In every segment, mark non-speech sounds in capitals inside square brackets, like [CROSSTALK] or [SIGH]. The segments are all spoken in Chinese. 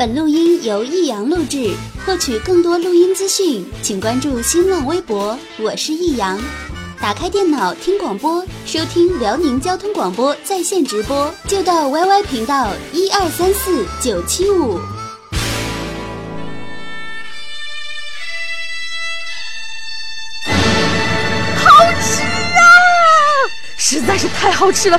本录音由易阳录制，获取更多录音资讯，请关注新浪微博。我是易阳。打开电脑听广播，收听辽宁交通广播在线直播，就到 YY 频道一二三四九七五。好吃啊！实在是太好吃了。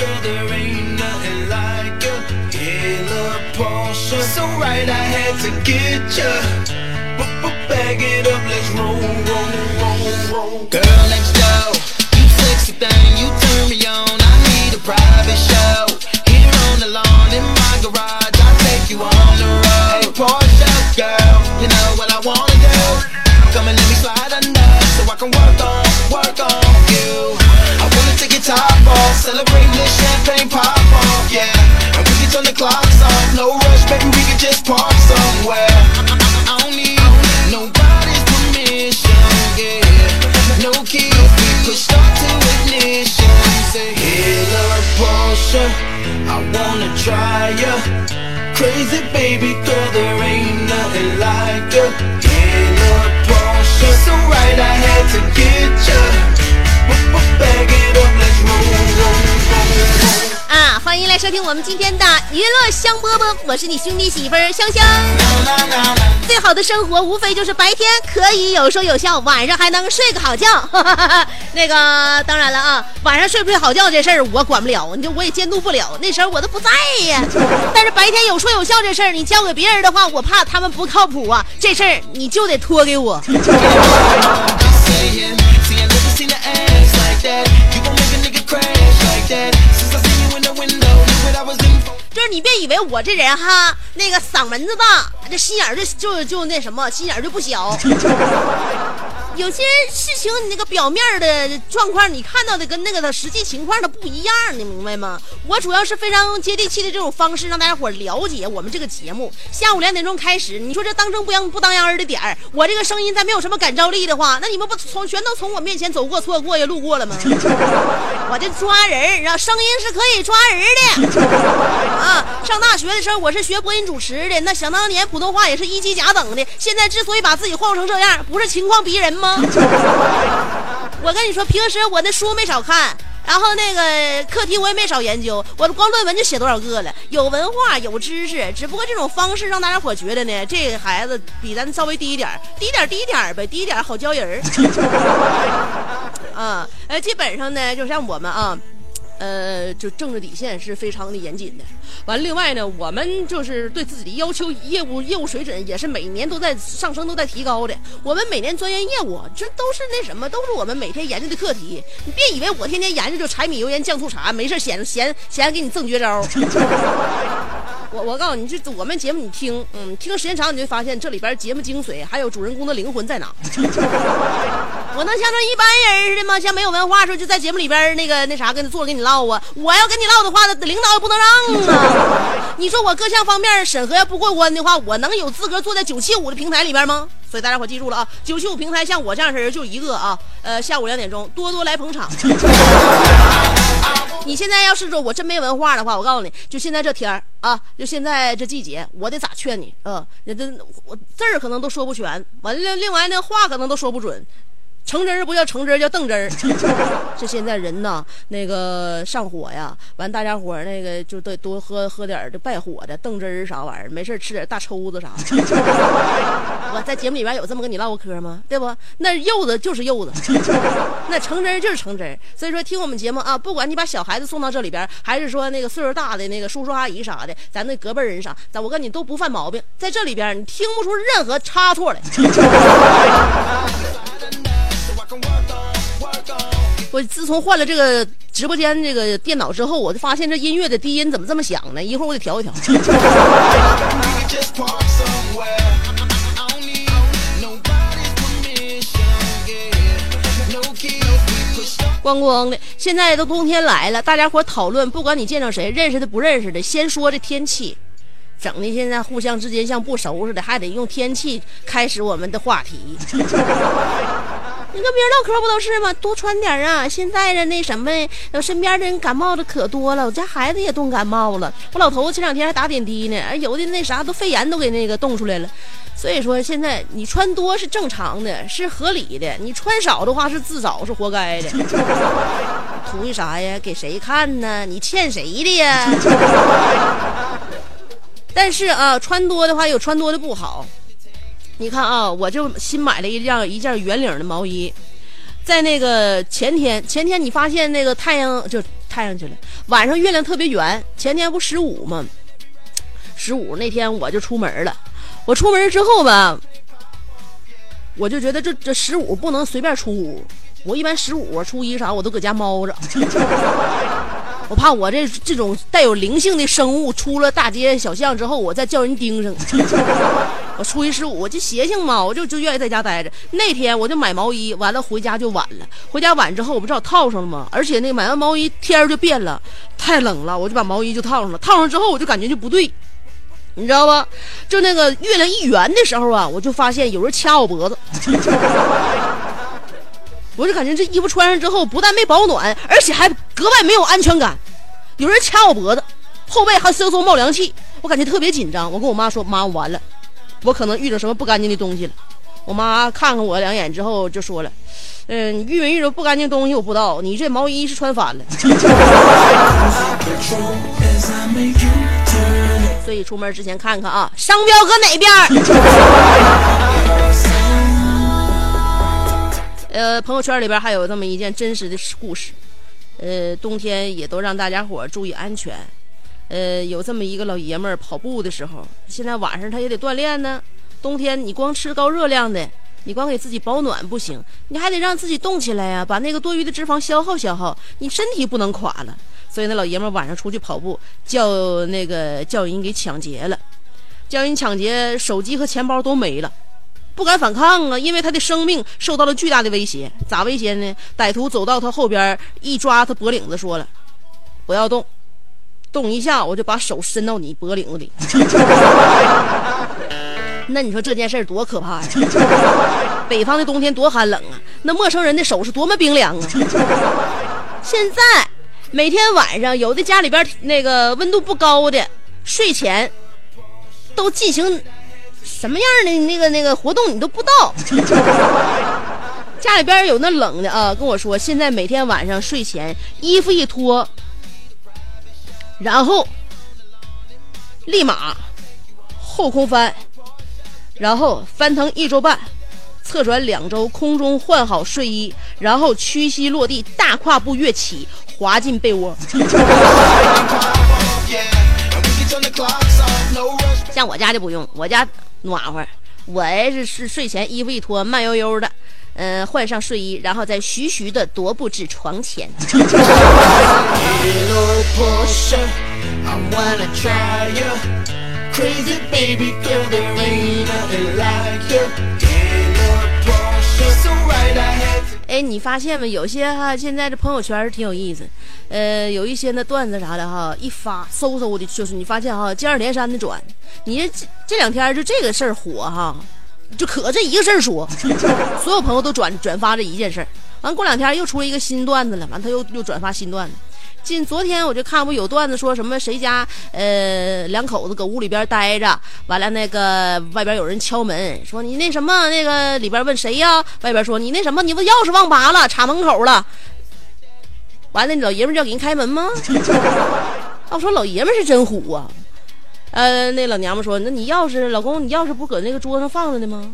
right I had to get ya. Bag it up, let's roll, 听我们今天的娱乐香饽饽，我是你兄弟媳妇儿香香。最好的生活无非就是白天可以有说有笑，晚上还能睡个好觉。[LAUGHS] 那个当然了啊，晚上睡不睡好觉这事儿我管不了，你就我也监督不了，那时候我都不在呀。[LAUGHS] 但是白天有说有笑这事儿，你交给别人的话，我怕他们不靠谱啊。这事儿你就得托给我。你别以为我这人哈，那个嗓门子大，这心眼就就就那什么，心眼就不小。有些事情你那个表面的状况，你看到的跟那个的实际情况它不一样，你明白吗？我主要是非常接地气的这种方式，让大家伙了解我们这个节目。下午两点钟开始，你说这当正不当不当央儿的点儿，我这个声音再没有什么感召力的话，那你们不从全都从我面前走过、错过呀、路过了吗？我这抓人儿，然后声音是可以抓人的。啊，上大学的时候我是学播音主持的，那想当年普通话也是一级甲等的。现在之所以把自己晃成这样，不是情况逼人吗？吗 [LAUGHS] 我跟你说，平时我那书没少看，然后那个课题我也没少研究，我光论文就写多少个了，有文化有知识，只不过这种方式让大家伙觉得呢，这个孩子比咱稍微低一点，低点低点呗，低点好教人儿。啊，[LAUGHS] 哎，基本上呢，就像我们啊。呃，就政治底线是非常的严谨的。完，另外呢，我们就是对自己的要求，业务业务水准也是每年都在上升，都在提高的。我们每年钻研业务，这都是那什么，都是我们每天研究的课题。你别以为我天天研究就柴米油盐酱醋茶，没事闲闲闲给你赠绝招。[LAUGHS] 我我告诉你，这我们节目你听，嗯，听时间长，你就发现这里边节目精髓还有主人公的灵魂在哪。[LAUGHS] 我能像那一般人似的吗？像没有文化的时候就在节目里边那个那啥跟他坐着跟你唠啊？我要跟你唠的话，那领导也不能让啊。[LAUGHS] 你说我各项方面审核要不过关的话，我能有资格坐在九七五的平台里边吗？所以大家伙记住了啊，九七五平台像我这样式人就一个啊，呃，下午两点钟多多来捧场。[LAUGHS] 你现在要是说我真没文化的话，我告诉你，就现在这天儿啊，就现在这季节，我得咋劝你？嗯，那这我字儿可能都说不全，完了另外那话可能都说不准。橙汁儿不叫橙汁儿，叫邓汁儿。[LAUGHS] 这现在人呐，那个上火呀，完大家伙那个就得多喝喝点儿这败火的邓汁儿啥玩意儿，没事吃点大抽子啥的。[LAUGHS] 我在节目里边有这么跟你唠过嗑吗？对不？那柚子就是柚子，[LAUGHS] 那橙汁儿就是橙汁儿。所以说听我们节目啊，不管你把小孩子送到这里边，还是说那个岁数大的那个叔叔阿姨啥的，咱那隔辈人啥，咱我跟你都不犯毛病，在这里边你听不出任何差错来。我自从换了这个直播间这个电脑之后，我就发现这音乐的低音怎么这么响呢？一会儿我得调一调。[LAUGHS] 光光的，现在都冬天来了，大家伙讨论，不管你见着谁，认识的不认识的，先说这天气，整的现在互相之间像不熟似的，还得用天气开始我们的话题。你跟别人唠嗑不都是吗？多穿点啊！现在的那什么，身边的人感冒的可多了，我家孩子也冻感冒了，我老头子前两天还打点滴呢，有的那啥都肺炎都给那个冻出来了。所以说，现在你穿多是正常的，是合理的；你穿少的话是自找，是活该的。[LAUGHS] 图一啥呀？给谁看呢？你欠谁的呀？[LAUGHS] 但是啊，穿多的话有穿多的不好。你看啊，我就新买了一件一件圆领的毛衣，在那个前天，前天你发现那个太阳就太阳去了，晚上月亮特别圆。前天不十五吗？十五那天我就出门了。我出门之后吧，我就觉得这这十五不能随便出屋。我一般十五、初一啥我都搁家猫着，[LAUGHS] 我怕我这这种带有灵性的生物出了大街小巷之后，我再叫人盯上。[LAUGHS] 我初一十五我就邪性嘛，我就就愿意在家待着。那天我就买毛衣，完了回家就晚了。回家晚之后，我不知道套上了吗？而且那个买完毛衣天就变了，太冷了，我就把毛衣就套上了。套上之后我就感觉就不对，你知道吧？就那个月亮一圆的时候啊，我就发现有人掐我脖子。我就感觉这衣服穿上之后，不但没保暖，而且还格外没有安全感。有人掐我脖子，后背还嗖嗖冒凉气，我感觉特别紧张。我跟我妈说：“妈，我完了，我可能遇着什么不干净的东西了。”我妈看看我两眼之后就说了：“嗯、遇没遇着不干净东西我不知道，你这毛衣是穿反了。[LAUGHS] ”所以出门之前看看啊，商标搁哪边。呃，朋友圈里边还有这么一件真实的故事，呃，冬天也都让大家伙注意安全。呃，有这么一个老爷们儿跑步的时候，现在晚上他也得锻炼呢。冬天你光吃高热量的，你光给自己保暖不行，你还得让自己动起来呀、把那个多余的脂肪消耗消耗，你身体不能垮了。所以那老爷们晚上出去跑步，叫那个叫人给抢劫了，叫人抢劫，手机和钱包都没了。不敢反抗啊，因为他的生命受到了巨大的威胁。咋威胁呢？歹徒走到他后边，一抓他脖领子，说了：“不要动，动一下我就把手伸到你脖领子里。[LAUGHS] ”那你说这件事多可怕呀！北方的冬天多寒冷啊，那陌生人的手是多么冰凉啊！现在每天晚上，有的家里边那个温度不高的，睡前都进行什么样的那个那个活动你都不知道。[LAUGHS] 家里边有那冷的啊，跟我说，现在每天晚上睡前衣服一脱，然后立马后空翻，然后翻腾一周半，侧转两周，空中换好睡衣，然后屈膝落地，大跨步跃起，滑进被窝。像我家就不用，我家暖和。我是是睡前衣服一脱，慢悠悠的，嗯、换上睡衣，然后再徐徐的踱步至床前。哎，你发现没？有些哈，现在这朋友圈是挺有意思，呃，有一些那段子啥的哈，一发嗖嗖的，就是你发现哈，接二连三的转。你这这两天就这个事儿火哈，就可这一个事儿说，[LAUGHS] 所有朋友都转转发这一件事儿。完过两天又出了一个新段子了，完他又又转发新段子。近昨天我就看不有段子说什么谁家呃两口子搁屋里边待着，完了那个外边有人敲门，说你那什么那个里边问谁呀？外边说你那什么你不钥匙忘拔了，插门口了。完了，老爷们就要给人开门吗？[LAUGHS] 我说老爷们是真虎啊。呃，那老娘们说：“那你钥匙，老公，你钥匙不搁那个桌上放着呢吗？”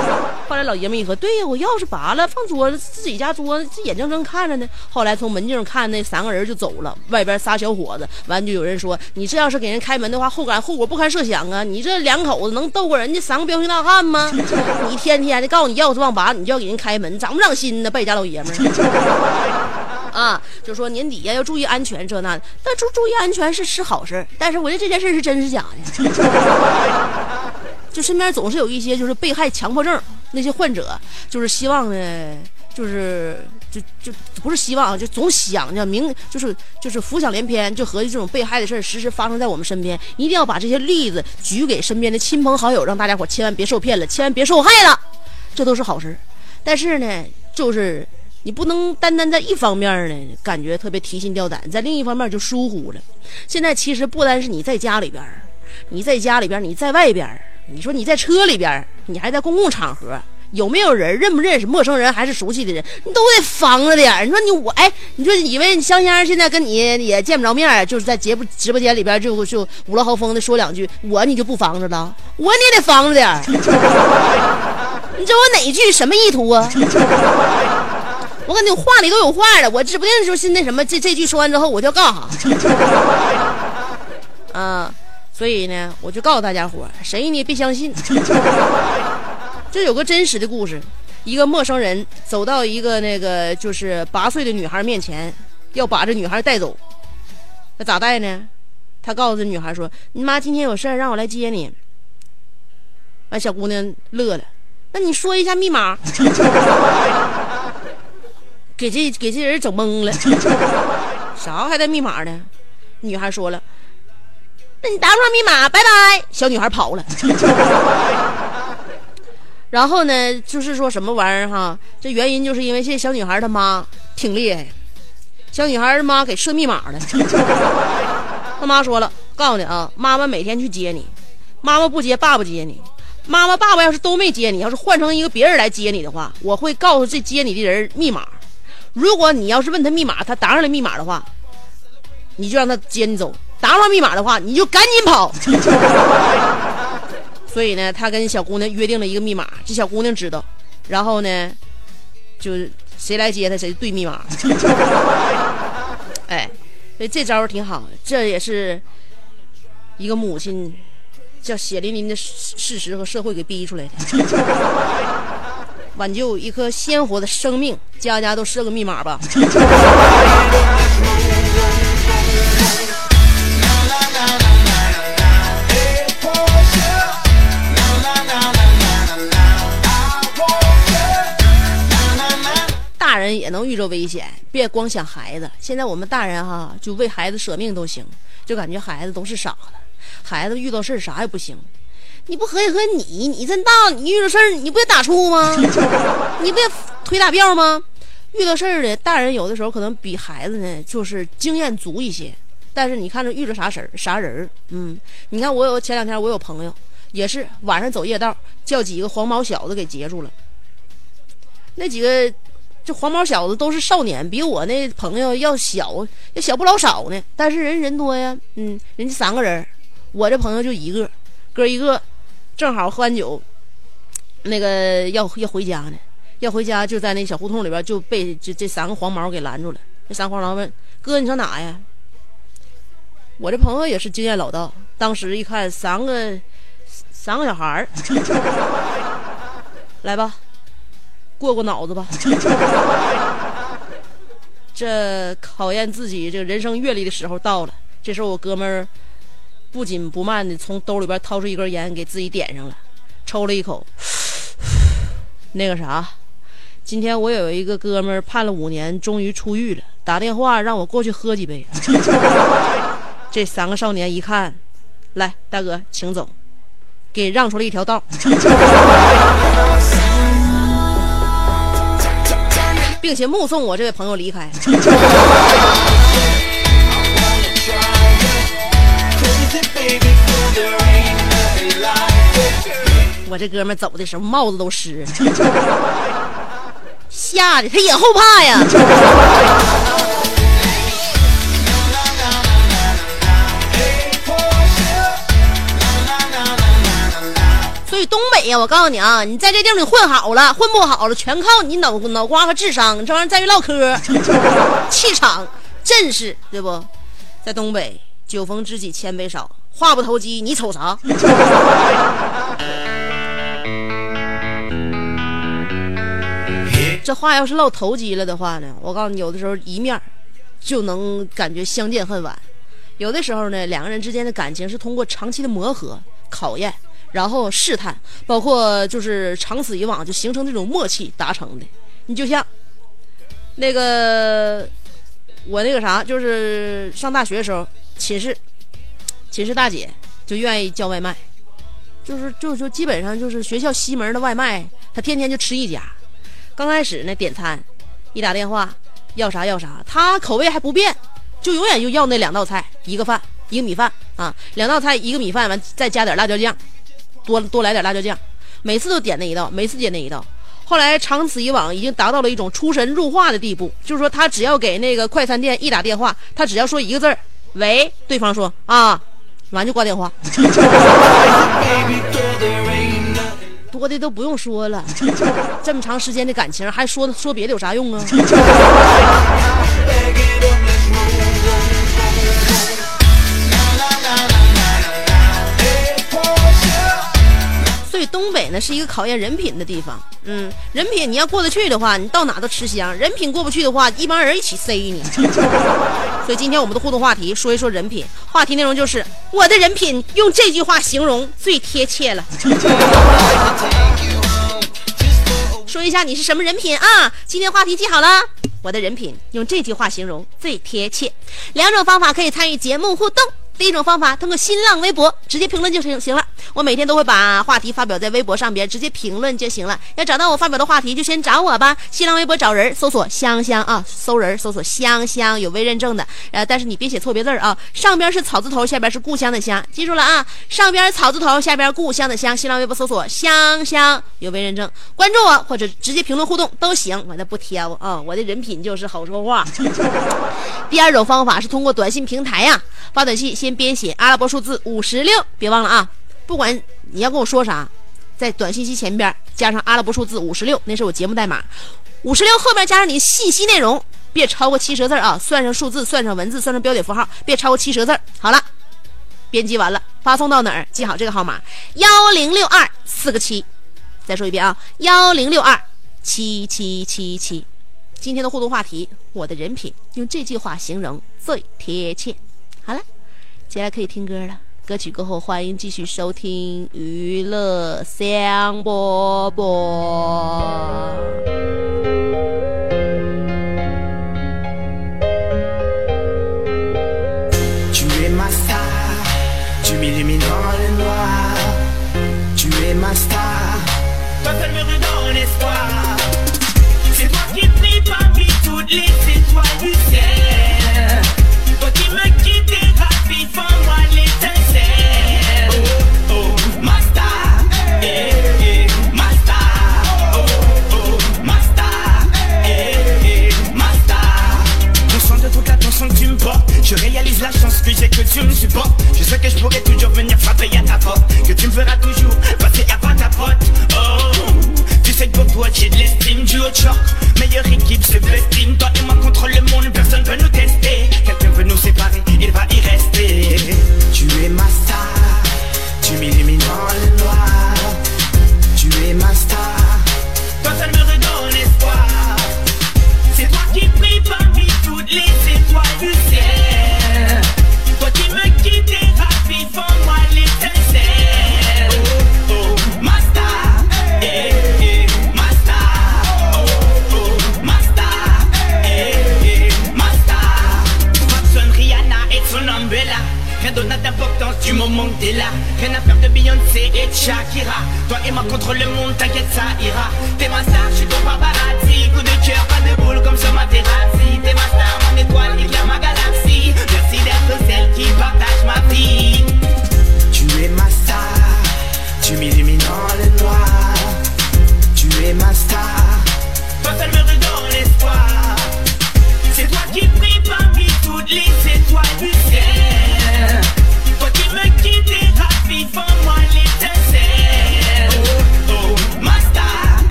[LAUGHS] 后来老爷们一合，对呀，我钥匙拔了，放桌子，自己家桌子，这眼睁睁看着呢。后来从门镜看，那三个人就走了，外边仨小伙子。完就有人说：“你这要是给人开门的话，后感后果不堪设想啊！你这两口子能斗过人家三个彪形大汉吗？[LAUGHS] 你天天的告诉你钥匙忘拔，你就要给人开门，长不长心呢？败家老爷们。”就说年底呀要注意安全，这那的。但注注意安全是是好事，但是我觉得这件事是真是假的。[LAUGHS] 就身边总是有一些就是被害强迫症那些患者，就是希望呢，就是就就不是希望，就总想着明就是就是浮想联翩，就合计这种被害的事儿时时发生在我们身边，一定要把这些例子举给身边的亲朋好友，让大家伙千万别受骗了，千万别受害了，这都是好事。但是呢，就是。你不能单单在一方面呢，感觉特别提心吊胆，在另一方面就疏忽了。现在其实不单是你在家里边，你在家里边，你在外边，你说你在车里边，你还在公共场合，有没有人认不认识陌生人还是熟悉的人，你都得防着点。你说你我哎，你说以为香香现在跟你也见不着面，就是在节目直播间里边就就五落豪风的说两句，我你就不防着了，我你也得防着点。你知道我哪句什么意图啊？我跟你话里都有话了，我指不定就是那什么，这这句说完之后我就要干啥。啊，所以呢，我就告诉大家伙，谁呢别相信。这有个真实的故事，一个陌生人走到一个那个就是八岁的女孩面前，要把这女孩带走。那咋带呢？他告诉这女孩说：“你妈今天有事，让我来接你。”完，小姑娘乐了。那你说一下密码。[LAUGHS] 给这给这人整懵了，[LAUGHS] 啥还带密码呢？女孩说了：“那你打不上密码，拜拜。”小女孩跑了。[LAUGHS] 然后呢，就是说什么玩意儿哈？这原因就是因为这小女孩她妈挺厉害，小女孩她妈给设密码了。[LAUGHS] 她妈说了：“告诉你啊，妈妈每天去接你，妈妈不接，爸爸接你。妈妈爸爸要是都没接你，要是换成一个别人来接你的话，我会告诉这接你的人密码。”如果你要是问他密码，他答上了密码的话，你就让他接你走；答不上密码的话，你就赶紧跑。[LAUGHS] 所以呢，他跟小姑娘约定了一个密码，这小姑娘知道。然后呢，就是谁来接他，谁对密码。[LAUGHS] 哎，所以这招挺好，这也是一个母亲叫血淋淋的事实和社会给逼出来的。挽救一颗鲜活的生命，家家都设个密码吧。大人也能遇着危险，别光想孩子。现在我们大人哈，就为孩子舍命都行，就感觉孩子都是傻子，孩子遇到事儿啥也不行。你不合计合计你，你这大，你遇到事儿你不也打怵吗？[LAUGHS] 你不也腿打吊吗？遇到事儿的大人有的时候可能比孩子呢，就是经验足一些。但是你看着遇着啥事儿啥人儿，嗯，你看我有前两天我有朋友也是晚上走夜道，叫几个黄毛小子给截住了。那几个这黄毛小子都是少年，比我那朋友要小要小不老少呢。但是人人多呀，嗯，人家三个人，我这朋友就一个，哥一个。正好喝完酒，那个要要回家呢，要回家就在那小胡同里边就被这这三个黄毛给拦住了。这三个黄毛问：“哥，你上哪呀？”我这朋友也是经验老道，当时一看三个三个小孩儿，[LAUGHS] 来吧，过过脑子吧。[LAUGHS] 这考验自己这个人生阅历的时候到了。这时候我哥们儿。不紧不慢的从兜里边掏出一根烟，给自己点上了，抽了一口。[SIGHS] 那个啥，今天我有一个哥们儿判了五年，终于出狱了，打电话让我过去喝几杯。[LAUGHS] 这三个少年一看，来，大哥，请走，给让出了一条道，[LAUGHS] 并且目送我这位朋友离开。我这哥们走的时候帽子都湿，[LAUGHS] 吓得他也后怕呀。[LAUGHS] 所以东北呀，我告诉你啊，你在这地方你混好了，混不好了，全靠你脑脑瓜和智商，这玩意儿在于唠嗑，[LAUGHS] 气场、阵势，对不？在东北，酒逢知己千杯少，话不投机，你瞅啥？[LAUGHS] 这话要是唠投机了的话呢，我告诉你，有的时候一面儿就能感觉相见恨晚；有的时候呢，两个人之间的感情是通过长期的磨合、考验，然后试探，包括就是长此以往就形成这种默契达成的。你就像那个我那个啥，就是上大学的时候，寝室寝室大姐就愿意叫外卖，就是就是说基本上就是学校西门的外卖，她天天就吃一家。刚开始呢，点餐一打电话要啥要啥，她口味还不变，就永远就要那两道菜，一个饭一个米饭啊，两道菜一个米饭完再加点辣椒酱，多多来点辣椒酱，每次都点那一道，每次点那一道。后来长此以往，已经达到了一种出神入化的地步，就是说他只要给那个快餐店一打电话，他只要说一个字儿“喂”，对方说啊，完就挂电话。[LAUGHS] 多的都不用说了，这么长时间的感情，还说说别的有啥用啊？[LAUGHS] 是一个考验人品的地方。嗯，人品你要过得去的话，你到哪都吃香；人品过不去的话，一帮人一起塞你。[LAUGHS] 所以今天我们的互动话题说一说人品，话题内容就是我的人品，用这句话形容最贴切了。[LAUGHS] 说一下你是什么人品啊？今天话题记好了，我的人品用这句话形容最贴切。两种方法可以参与节目互动。第一种方法，通过新浪微博直接评论就行行了。我每天都会把话题发表在微博上边，直接评论就行了。要找到我发表的话题，就先找我吧。新浪微博找人，搜索香香啊，搜人搜索香香，有微认证的。呃，但是你别写错别字啊，上边是草字头，下边是故乡的乡，记住了啊。上边草字头，下边故乡的乡。新浪微博搜索香香，有微认证，关注我或者直接评论互动都行，我那不挑啊。我的人品就是好说话。[LAUGHS] 第二种方法是通过短信平台呀、发短信先编写阿拉伯数字五十六，别忘了啊！不管你要跟我说啥，在短信息前边加上阿拉伯数字五十六，那是我节目代码。五十六后边加上你信息内容，别超过七十个字啊！算上数字，算上文字，算上标点符号，别超过七十个字。好了，编辑完了，发送到哪儿？记好这个号码：幺零六二四个七。再说一遍啊，幺零六二七七七七。今天的互动话题，我的人品用这句话形容最贴切。好了，接下来可以听歌了。歌曲过后，欢迎继续收听娱乐香饽饽。Je réalise la chance que j'ai que tu me supportes Je sais que je pourrais toujours venir frapper à ta porte. Que tu me feras toujours passer avant ta pote Oh Tu sais que pour toi j'ai de l'estime du haut de choc. Meilleure équipe c'est best team Toi et moi contre le monde personne peut nous tester. Quelqu'un veut nous séparer il va y rester. Tu es ma star Tu m'illumines dans le noir. Tu es ma star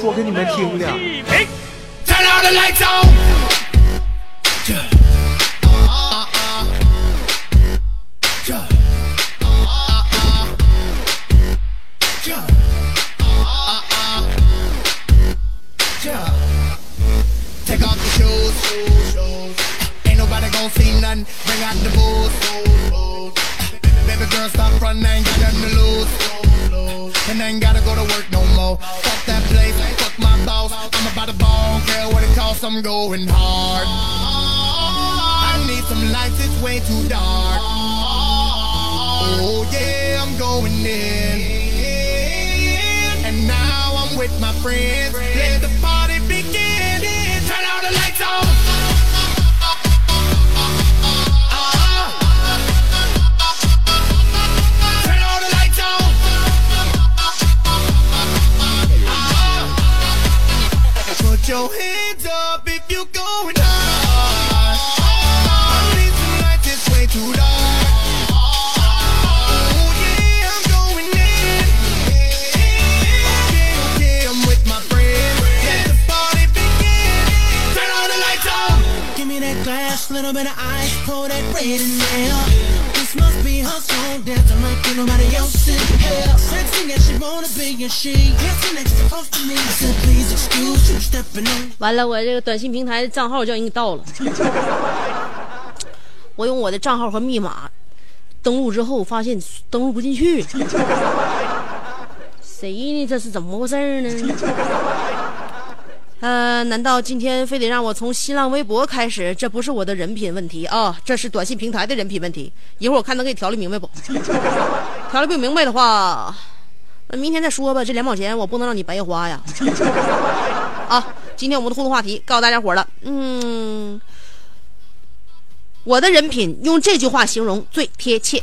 说给你们听的。Turn all the lights on. Take off your shoes. Ain't nobody gonna see nothing. Bring out the booze. Baby girl, stop running. Ain't got nothing to lose. And I ain't gotta go to work Fuck that place. Fuck my boss. I'm about to ball. Care what it costs. I'm going hard. I need some lights. It's way too dark. Oh yeah, I'm going in. And now I'm with my friends. Let the party begin. Turn all the lights on. Put your hands up if you're going little bit of ice, pour that red in there. This must be her song, dancing like ain't nobody else in here. Sexy as she wanna be, and she dancing next to close to me. Please excuse you stepping on. 完了，我这个短信平台的账号就让人给盗了。我用我的账号和密码登录之后，发现登录不进去。谁呢？这是怎么回事呢？呃，难道今天非得让我从新浪微博开始？这不是我的人品问题啊，这是短信平台的人品问题。一会儿我看能给你调理明白不？调理不明白的话，那明天再说吧。这两毛钱我不能让你白花呀。[LAUGHS] 啊，今天我们的互动话题告诉大家伙了，嗯，我的人品用这句话形容最贴切。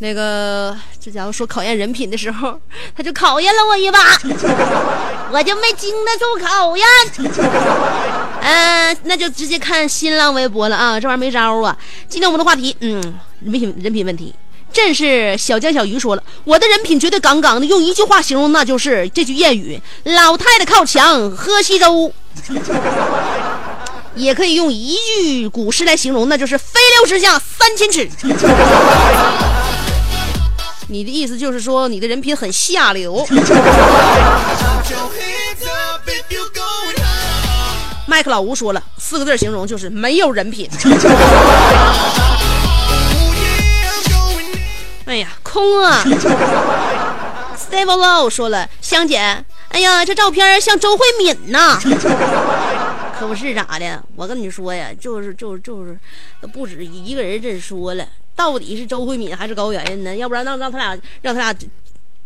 那个这家伙说考验人品的时候，[LAUGHS] 他就考验了我一把，[LAUGHS] 我就没经得住考验。嗯、[LAUGHS] 那就直接看新浪微博了啊，这玩意儿没招啊。今天我们的话题，嗯，人品人品问题。正是小江小鱼说了，我的人品绝对杠杠的，用一句话形容，那就是这句谚语：老太太靠墙喝稀粥。也可以用一句古诗来形容，那就是飞流直下三千尺。你的意思就是说你的人品很下流。麦克老吴说了四个字形容就是没有人品。哎呀，空啊！Steve Low 说了，香姐，哎呀，这照片像周慧敏呐。可不是咋的？我跟你说呀，就是就是就是，不止一个人这说了，到底是周慧敏还是高圆圆呢？要不然让让他俩让他俩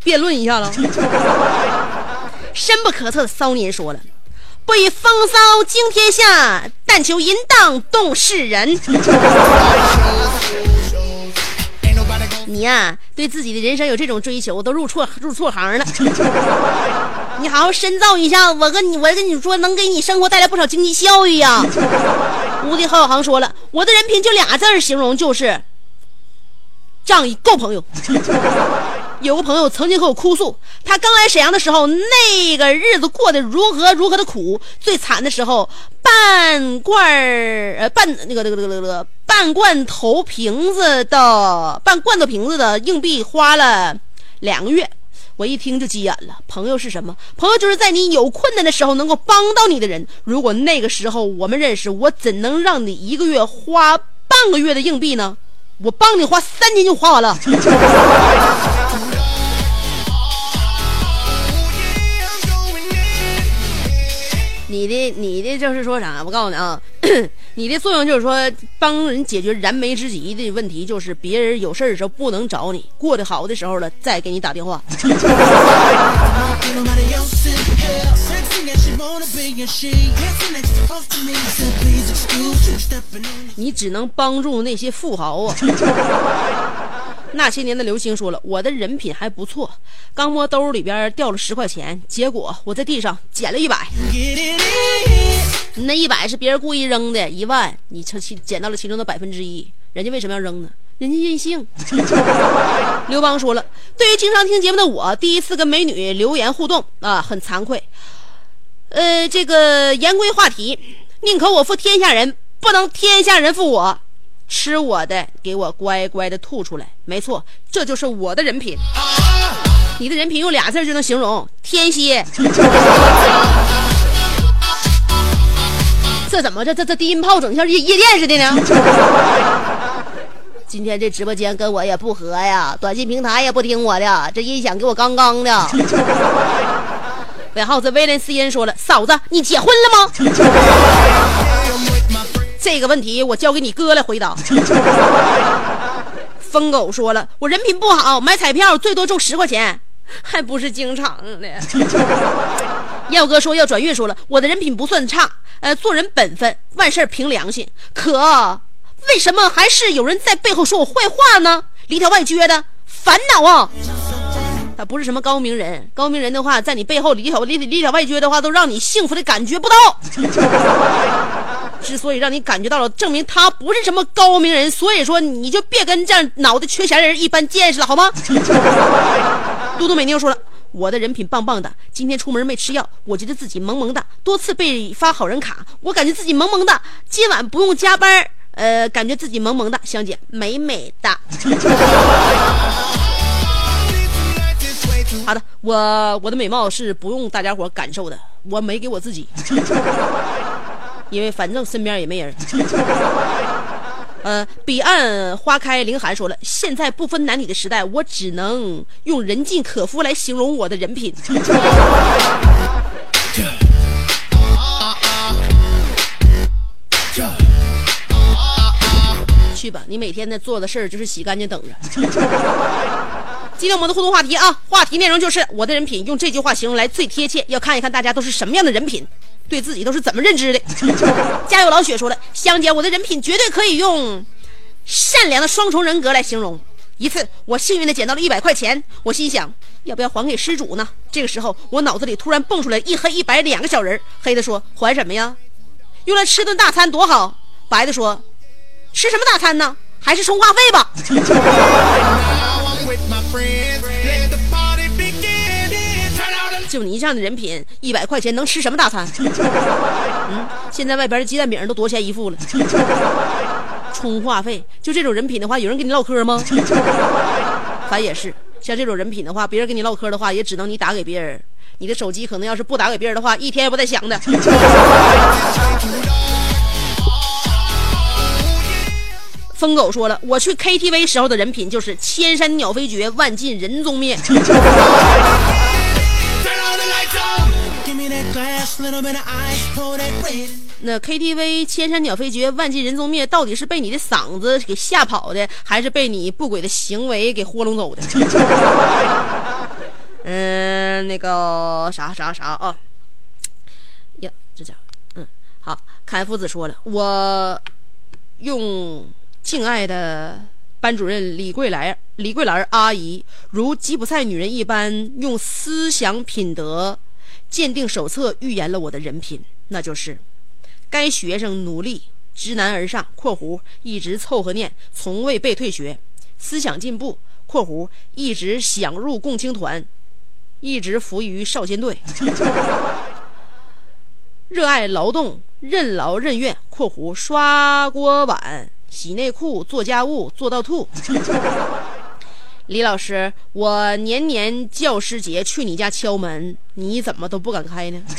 辩论一下了。[LAUGHS] 深不可测的骚年说了。不以风骚惊天下，但求淫荡动世人。[LAUGHS] 你呀，对自己的人生有这种追求，都入错入错行了。[LAUGHS] 你好好深造一下，我跟你我跟你说，能给你生活带来不少经济效益呀。无敌郝小航说了，我的人品就俩字形容，就是仗义够朋友。[LAUGHS] 有个朋友曾经和我哭诉，他刚来沈阳的时候，那个日子过得如何如何的苦。最惨的时候，半罐儿呃半那个那个那个那个半罐头瓶子的半罐头瓶子的硬币花了两个月。我一听就急眼了。朋友是什么？朋友就是在你有困难的时候能够帮到你的人。如果那个时候我们认识，我怎能让你一个月花半个月的硬币呢？我帮你花三天就花完了。[LAUGHS] 你的你的就是说啥？我告诉你啊，[COUGHS] 你的作用就是说帮人解决燃眉之急的问题，就是别人有事的时候不能找你，过得好的时候了再给你打电话。[LAUGHS] 你只能帮助那些富豪啊。[LAUGHS] 那些年的刘星说了，我的人品还不错，刚摸兜里边掉了十块钱，结果我在地上捡了一百。你那一百是别人故意扔的，一万你成其捡到了其中的百分之一，人家为什么要扔呢？人家任性。[LAUGHS] 刘邦说了，对于经常听节目的我，第一次跟美女留言互动啊，很惭愧。呃，这个言归话题，宁可我负天下人，不能天下人负我。吃我的，给我乖乖的吐出来。没错，这就是我的人品。你的人品用俩字就能形容：天蝎。[LAUGHS] 这怎么这这这低音炮整像夜夜店似的呢？[LAUGHS] 今天这直播间跟我也不合呀，短信平台也不听我的，这音响给我刚刚的。尾号子威廉斯因说了：“嫂子，你结婚了吗？” [LAUGHS] 这个问题我交给你哥来回答。[LAUGHS] 疯狗说了，我人品不好，买彩票最多中十块钱，还不是经常的。[LAUGHS] 耀哥说要转运，说了我的人品不算差，呃，做人本分，万事凭良心。可为什么还是有人在背后说我坏话呢？里挑外撅的，烦恼啊！他不是什么高明人，高明人的话，在你背后里挑里里挑外撅的话，都让你幸福的感觉不到。[LAUGHS] 之所以让你感觉到了，证明他不是什么高明人，所以说你就别跟这样脑袋缺钱人一般见识了，好吗？[LAUGHS] 嘟嘟美妞说了，我的人品棒棒的，今天出门没吃药，我觉得自己萌萌的，多次被发好人卡，我感觉自己萌萌的，今晚不用加班，呃，感觉自己萌萌的，香姐美美的。[LAUGHS] 好的，我我的美貌是不用大家伙感受的，我没给我自己。[LAUGHS] 因为反正身边也没人。呃，彼岸花开，凌寒说了，现在不分男女的时代，我只能用人尽可夫来形容我的人品。去吧，你每天呢做的事儿就是洗干净等着。今天我们的互动话题啊，话题内容就是我的人品，用这句话形容来最贴切。要看一看大家都是什么样的人品。对自己都是怎么认知的？[LAUGHS] 加油，老雪说了，香姐，我的人品绝对可以用善良的双重人格来形容。一次，我幸运的捡到了一百块钱，我心想，要不要还给失主呢？这个时候，我脑子里突然蹦出来一黑一白两个小人，黑的说还什么呀？用来吃顿大餐多好。白的说，吃什么大餐呢？还是充话费吧。[LAUGHS] 就你这样的人品，一百块钱能吃什么大餐？[LAUGHS] 嗯，现在外边的鸡蛋饼都多少钱一副了？[LAUGHS] 充话费，就这种人品的话，有人跟你唠嗑吗？[LAUGHS] 咱也是，像这种人品的话，别人跟你唠嗑的话，也只能你打给别人。你的手机可能要是不打给别人的话，一天也不带响的。疯狗说了，我去 KTV 时候的人品就是千山鸟飞绝，万径人踪灭。[LAUGHS] 那 KTV 千山鸟飞绝，万径人踪灭，到底是被你的嗓子给吓跑的，还是被你不轨的行为给豁弄走的？[LAUGHS] 嗯，那个啥啥啥啊？呀，这家伙，嗯，好，凯夫子说了，我用敬爱的班主任李桂来、李桂兰阿姨，如吉普赛女人一般，用思想品德鉴定手册预言了我的人品，那就是该学生努力、知难而上（括弧一直凑合念，从未被退学），思想进步（括弧一直想入共青团）。一直服于少先队，热爱劳动，任劳任怨（括弧刷锅碗、洗内裤、做家务做到吐）。李老师，我年年教师节去你家敲门，你怎么都不敢开呢？[LAUGHS]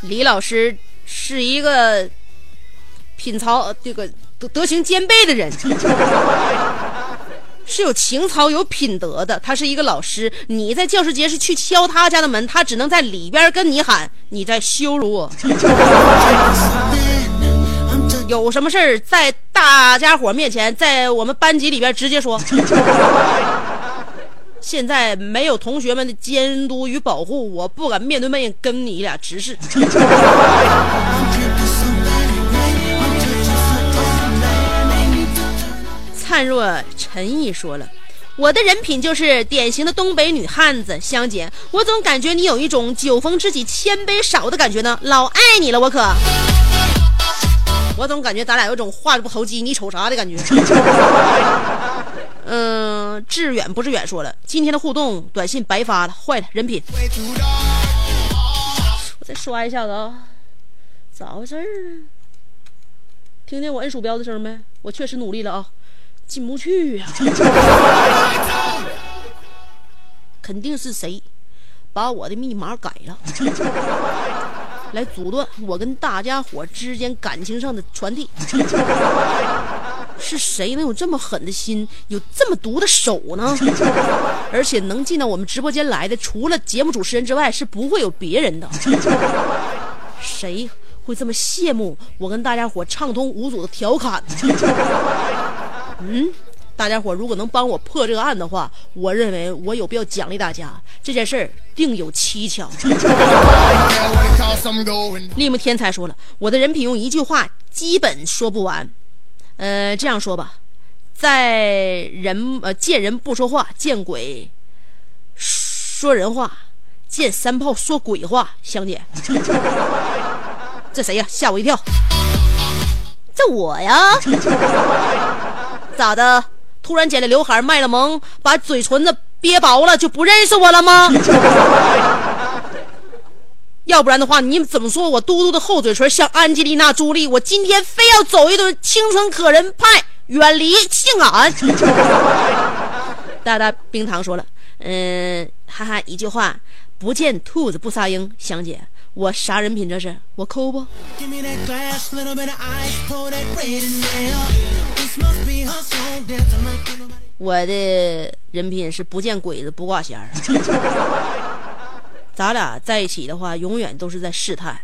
李老师是一个品操这个。德德行兼备的人，是有情操、有品德的。他是一个老师，你在教师节是去敲他家的门，他只能在里边跟你喊：“你在羞辱我。[LAUGHS] ”有什么事儿在大家伙面前，在我们班级里边直接说。现在没有同学们的监督与保护，我不敢面对面跟你俩直视。灿若陈毅说了：“我的人品就是典型的东北女汉子，香姐，我总感觉你有一种酒逢知己千杯少的感觉呢，老爱你了，我可。我总感觉咱俩有种话不投机，你瞅啥的感觉。[LAUGHS] 嗯，志远不是远说了，今天的互动短信白发了，坏了，人品。我再刷一下子啊，咋回事儿呢？听见我摁鼠标的声没？我确实努力了啊。”进不去呀！肯定是谁把我的密码改了，[LAUGHS] 来阻断我跟大家伙之间感情上的传递。是谁能有这么狠的心，有这么毒的手呢？而且能进到我们直播间来的，除了节目主持人之外，是不会有别人的。谁会这么羡慕我跟大家伙畅通无阻的调侃？嗯，大家伙如果能帮我破这个案的话，我认为我有必要奖励大家。这件事儿定有蹊跷。[LAUGHS] 立木天才说了，我的人品用一句话基本说不完。呃，这样说吧，在人呃见人不说话，见鬼说人话，见三炮说鬼话。香姐，[LAUGHS] 这谁呀？吓我一跳。这我呀。咋的？突然剪了刘海，卖了萌，把嘴唇子憋薄了，就不认识我了吗？[LAUGHS] 要不然的话，你怎么说我嘟嘟的厚嘴唇像安吉丽娜·朱莉？我今天非要走一顿清纯可人派，远离性感。[LAUGHS] 大大冰糖说了，嗯，哈哈，一句话，不见兔子不撒鹰，香姐。我啥人品这是？我抠不？我的人品是不见鬼子不挂弦儿。[LAUGHS] 咱俩在一起的话，永远都是在试探，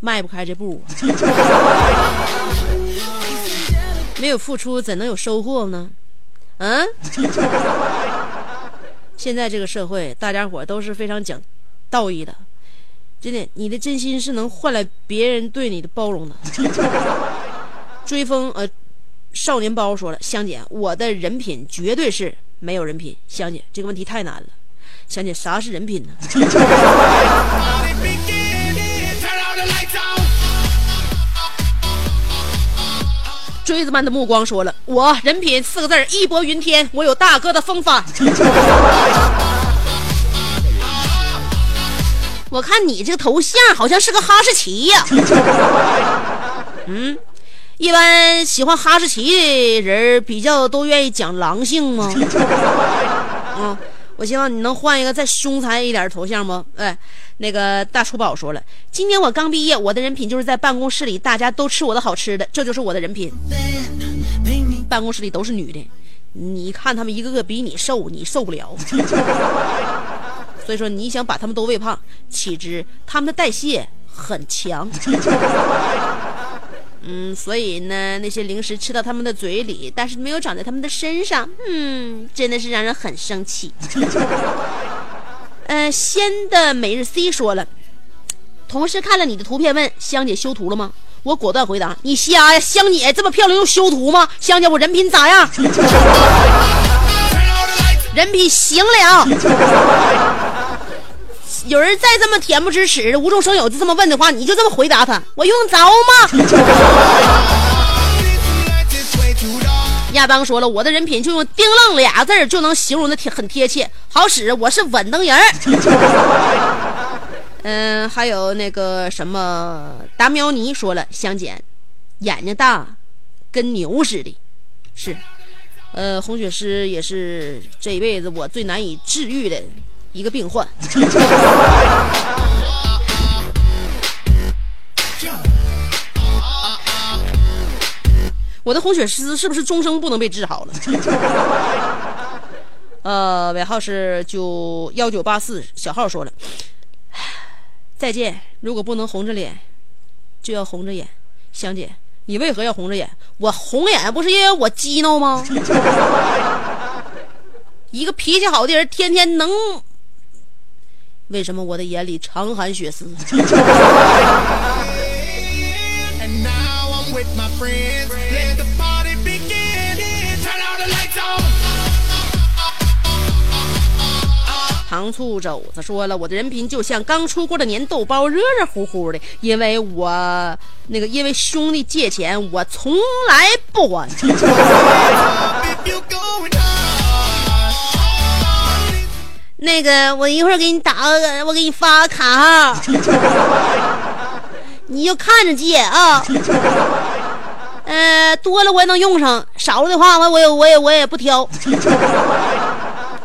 迈不开这步。[LAUGHS] 没有付出怎能有收获呢？嗯？[LAUGHS] 现在这个社会，大家伙都是非常讲道义的。真的，你的真心是能换来别人对你的包容的。追风呃，少年包说了，香姐，我的人品绝对是没有人品。香姐，这个问题太难了。香姐，啥是人品呢？[LAUGHS] 锥子般的目光说了：“我人品四个字义薄云天，我有大哥的风范。”我看你这个头像好像是个哈士奇呀、嗯，一般喜欢哈士奇的人比较都愿意讲狼性吗？[LAUGHS] 啊，我希望你能换一个再凶残一点的头像吗？哎，那个大厨宝说了，今年我刚毕业，我的人品就是在办公室里大家都吃我的好吃的，这就是我的人品。办公室里都是女的，你看他们一个个比你瘦，你受不了。[LAUGHS] 所以说，你想把他们都喂胖，岂知他们的代谢很强。嗯，所以呢，那些零食吃到他们的嘴里，但是没有长在他们的身上，嗯，真的是让人很生气。[LAUGHS] 呃，仙的每日 C 说了，同事看了你的图片问香姐修图了吗？我果断回答：你瞎呀，香姐这么漂亮用修图吗？香姐我人品咋样？[LAUGHS] 人品行了。有人再这么恬不知耻、无中生有，就这么问的话，你就这么回答他，我用着吗？[LAUGHS] 亚当说了，我的人品就用“丁愣”俩字儿就能形容的贴很贴切，好使。我是稳当人儿。[LAUGHS] 嗯，还有那个什么达喵尼说了，香姐眼睛大，跟牛似的，是。呃，红血丝也是这一辈子我最难以治愈的一个病患。我的红血丝是不是终生不能被治好了？呃，尾号是九幺九八四，小号说了，再见。如果不能红着脸，就要红着眼。香姐，你为何要红着眼？我红眼不是因为我激闹吗？[LAUGHS] 一个脾气好的人，天天能。为什么我的眼里常含血丝？[LAUGHS] 糖醋肘子说了我的人品就像刚出锅的粘豆包热热乎乎的因为我那个因为兄弟借钱我从来不还那个，我一会儿给你打个，我给你发个卡号，[LAUGHS] 你就看着借啊。呃，多了我也能用上，少了的话，我我也我也我也不挑。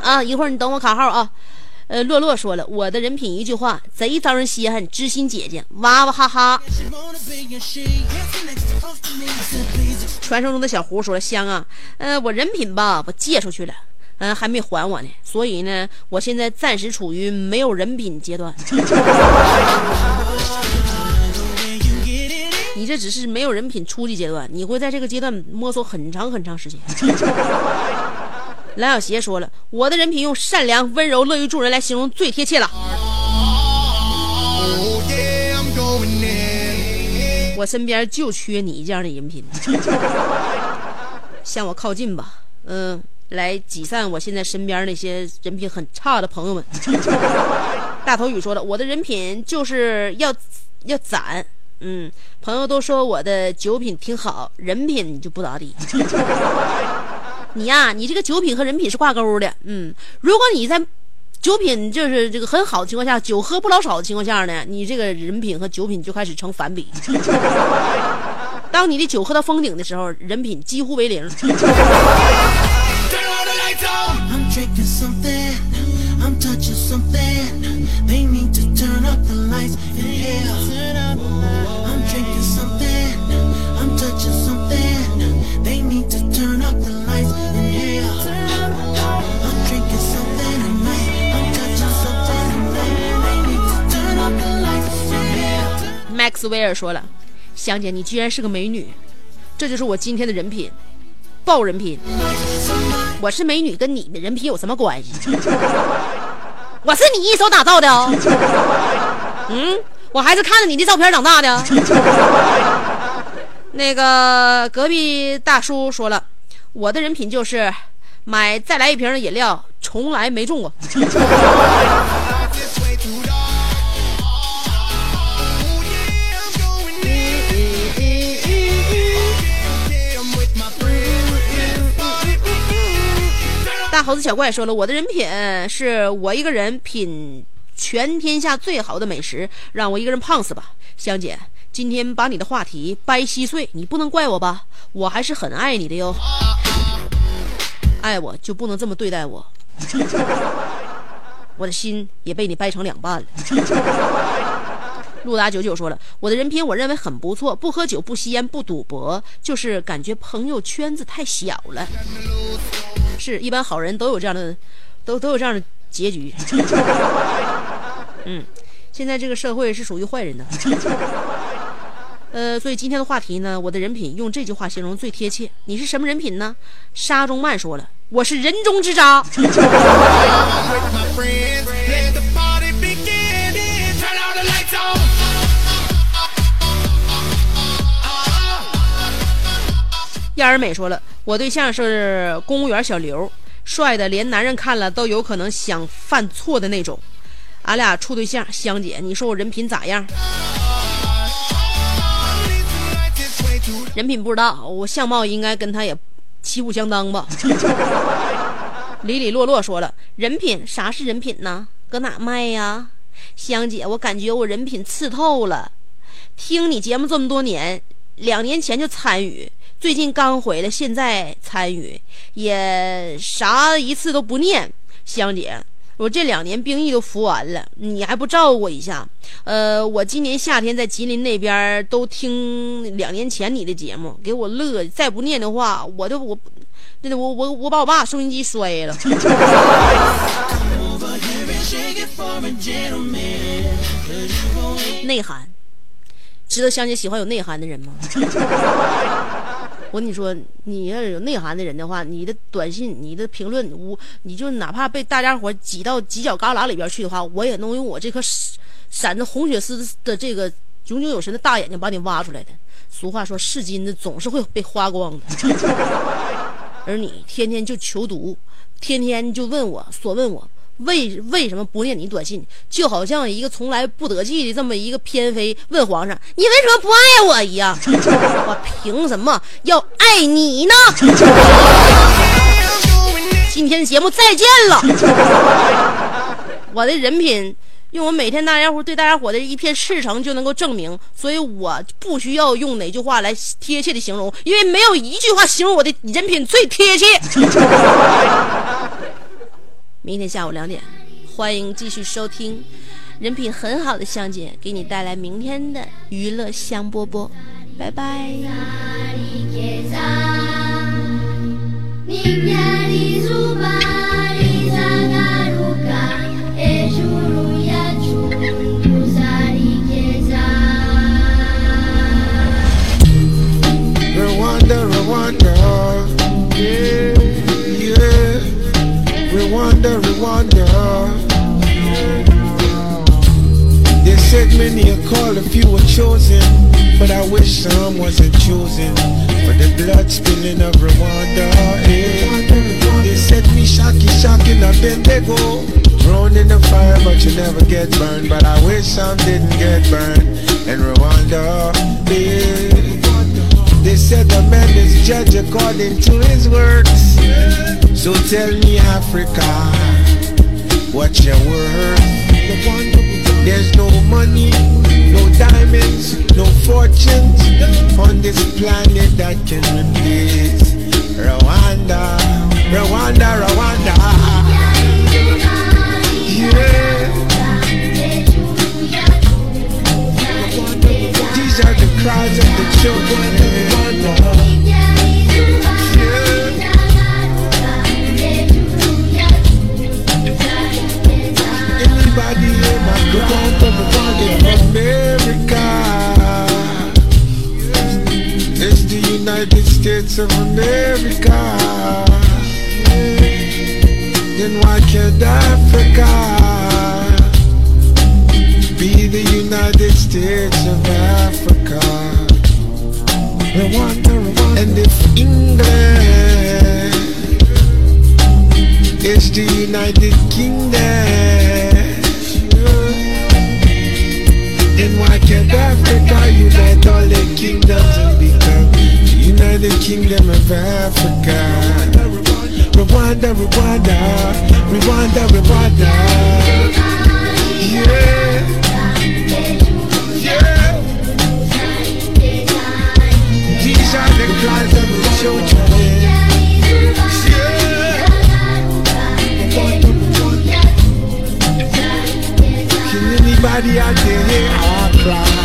啊，一会儿你等我卡号啊。呃，洛洛说了，我的人品一句话，贼招人稀罕，知心姐姐，哇哇哈哈。传说中的小胡说，香啊，呃，我人品吧，我借出去了。嗯、还没还我呢，所以呢，我现在暂时处于没有人品阶段。你这只是没有人品初级阶段，你会在这个阶段摸索很长很长时间。蓝小邪说了，我的人品用善良、温柔、乐于助人来形容最贴切了。我身边就缺你这样的人品，向我靠近吧，嗯，来挤散我现在身边那些人品很差的朋友们。[LAUGHS] 大头雨说了，我的人品就是要要攒，嗯，朋友都说我的酒品挺好，人品就不咋地。[LAUGHS] 你呀，你这个酒品和人品是挂钩的，嗯，如果你在酒品就是这个很好的情况下，酒喝不老少的情况下呢，你这个人品和酒品就开始成反比。[LAUGHS] 当你的酒喝到封顶的时候，人品几乎为零。something, I'm touching something. They need to turn up the lights in here. I'm drinking something, I'm touching something. They need to turn up the lights in here. I'm drinking something tonight, I'm touching something tonight. They need to turn up the lights in here. 麦克斯威尔说了：“香姐，你居然是个美女，这就是我今天的人品，爆人品。 我是美女，跟你的人品有什么关系？[LAUGHS] 我是你一手打造的哦。[LAUGHS] 嗯，我还是看着你的照片长大的。[LAUGHS] 那个隔壁大叔说了，我的人品就是买再来一瓶的饮料，从来没中过。猴子小怪说了，我的人品是我一个人品全天下最好的美食，让我一个人胖死吧。香姐，今天把你的话题掰稀碎，你不能怪我吧？我还是很爱你的哟。爱我就不能这么对待我，我的心也被你掰成两半了。陆达九九说了，我的人品我认为很不错，不喝酒，不吸烟，不赌博，就是感觉朋友圈子太小了。是一般好人都有这样的，都都有这样的结局。嗯，现在这个社会是属于坏人的。呃，所以今天的话题呢，我的人品用这句话形容最贴切。你是什么人品呢？沙中曼说了，我是人中之渣。[LAUGHS] 燕儿美说了，我对象是公务员小刘，帅的连男人看了都有可能想犯错的那种。俺俩处对象，香姐，你说我人品咋样？人品不知道，我相貌应该跟他也旗鼓相当吧。[LAUGHS] 里里落落说了，人品啥是人品呢？搁哪卖呀？香姐，我感觉我人品次透了。听你节目这么多年，两年前就参与，最近刚回来，现在参与，也啥一次都不念。香姐，我这两年兵役都服完了，你还不照顾我一下？呃，我今年夏天在吉林那边都听两年前你的节目，给我乐，再不念的话，我都我，真的我我我把我爸收音机摔了。[LAUGHS] 内涵，知道香姐喜欢有内涵的人吗？我跟你说，你要是有内涵的人的话，你的短信、你的评论，我你就哪怕被大家伙挤到犄角旮旯里边去的话，我也能用我这颗闪着红血丝的这个炯炯有神的大眼睛把你挖出来的。俗话说，是金子总是会被花光的。[LAUGHS] 而你天天就求读，天天就问我，所问我。为为什么不念你短信？就好像一个从来不得计的这么一个偏妃问皇上：“你为什么不爱我一样？”我凭什么要爱你呢？今天的节目再见了。我的人品用我每天大家伙对大家伙的一片赤诚就能够证明，所以我不需要用哪句话来贴切的形容，因为没有一句话形容我的人品最贴切。明天下午两点欢迎继续收听人品很好的香姐给你带来明天的娱乐香波波拜拜。Rwanda, Rwanda. They said many are called, a few were chosen, but I wish some wasn't chosen for the blood spilling of Rwanda. Yeah. They said me shocky, shocking, I've been they go. Thrown in the fire, but you never get burned. But I wish some didn't get burned in Rwanda. Yeah. They said the man is judged according to his works. So tell me, Africa, what's your worth? There's no money, no diamonds, no fortunes on this planet that can replace Rwanda, Rwanda, Rwanda. Yeah. These are the cries of the children of in my from America? It's the United States of America. Then why can't Africa be the United States of Africa? And if England is the United Kingdom, then why can't Africa unite all the kingdoms and become the United Kingdom of Africa? Rwanda, Rwanda, Rwanda, Rwanda. Yeah. Anybody out there cry?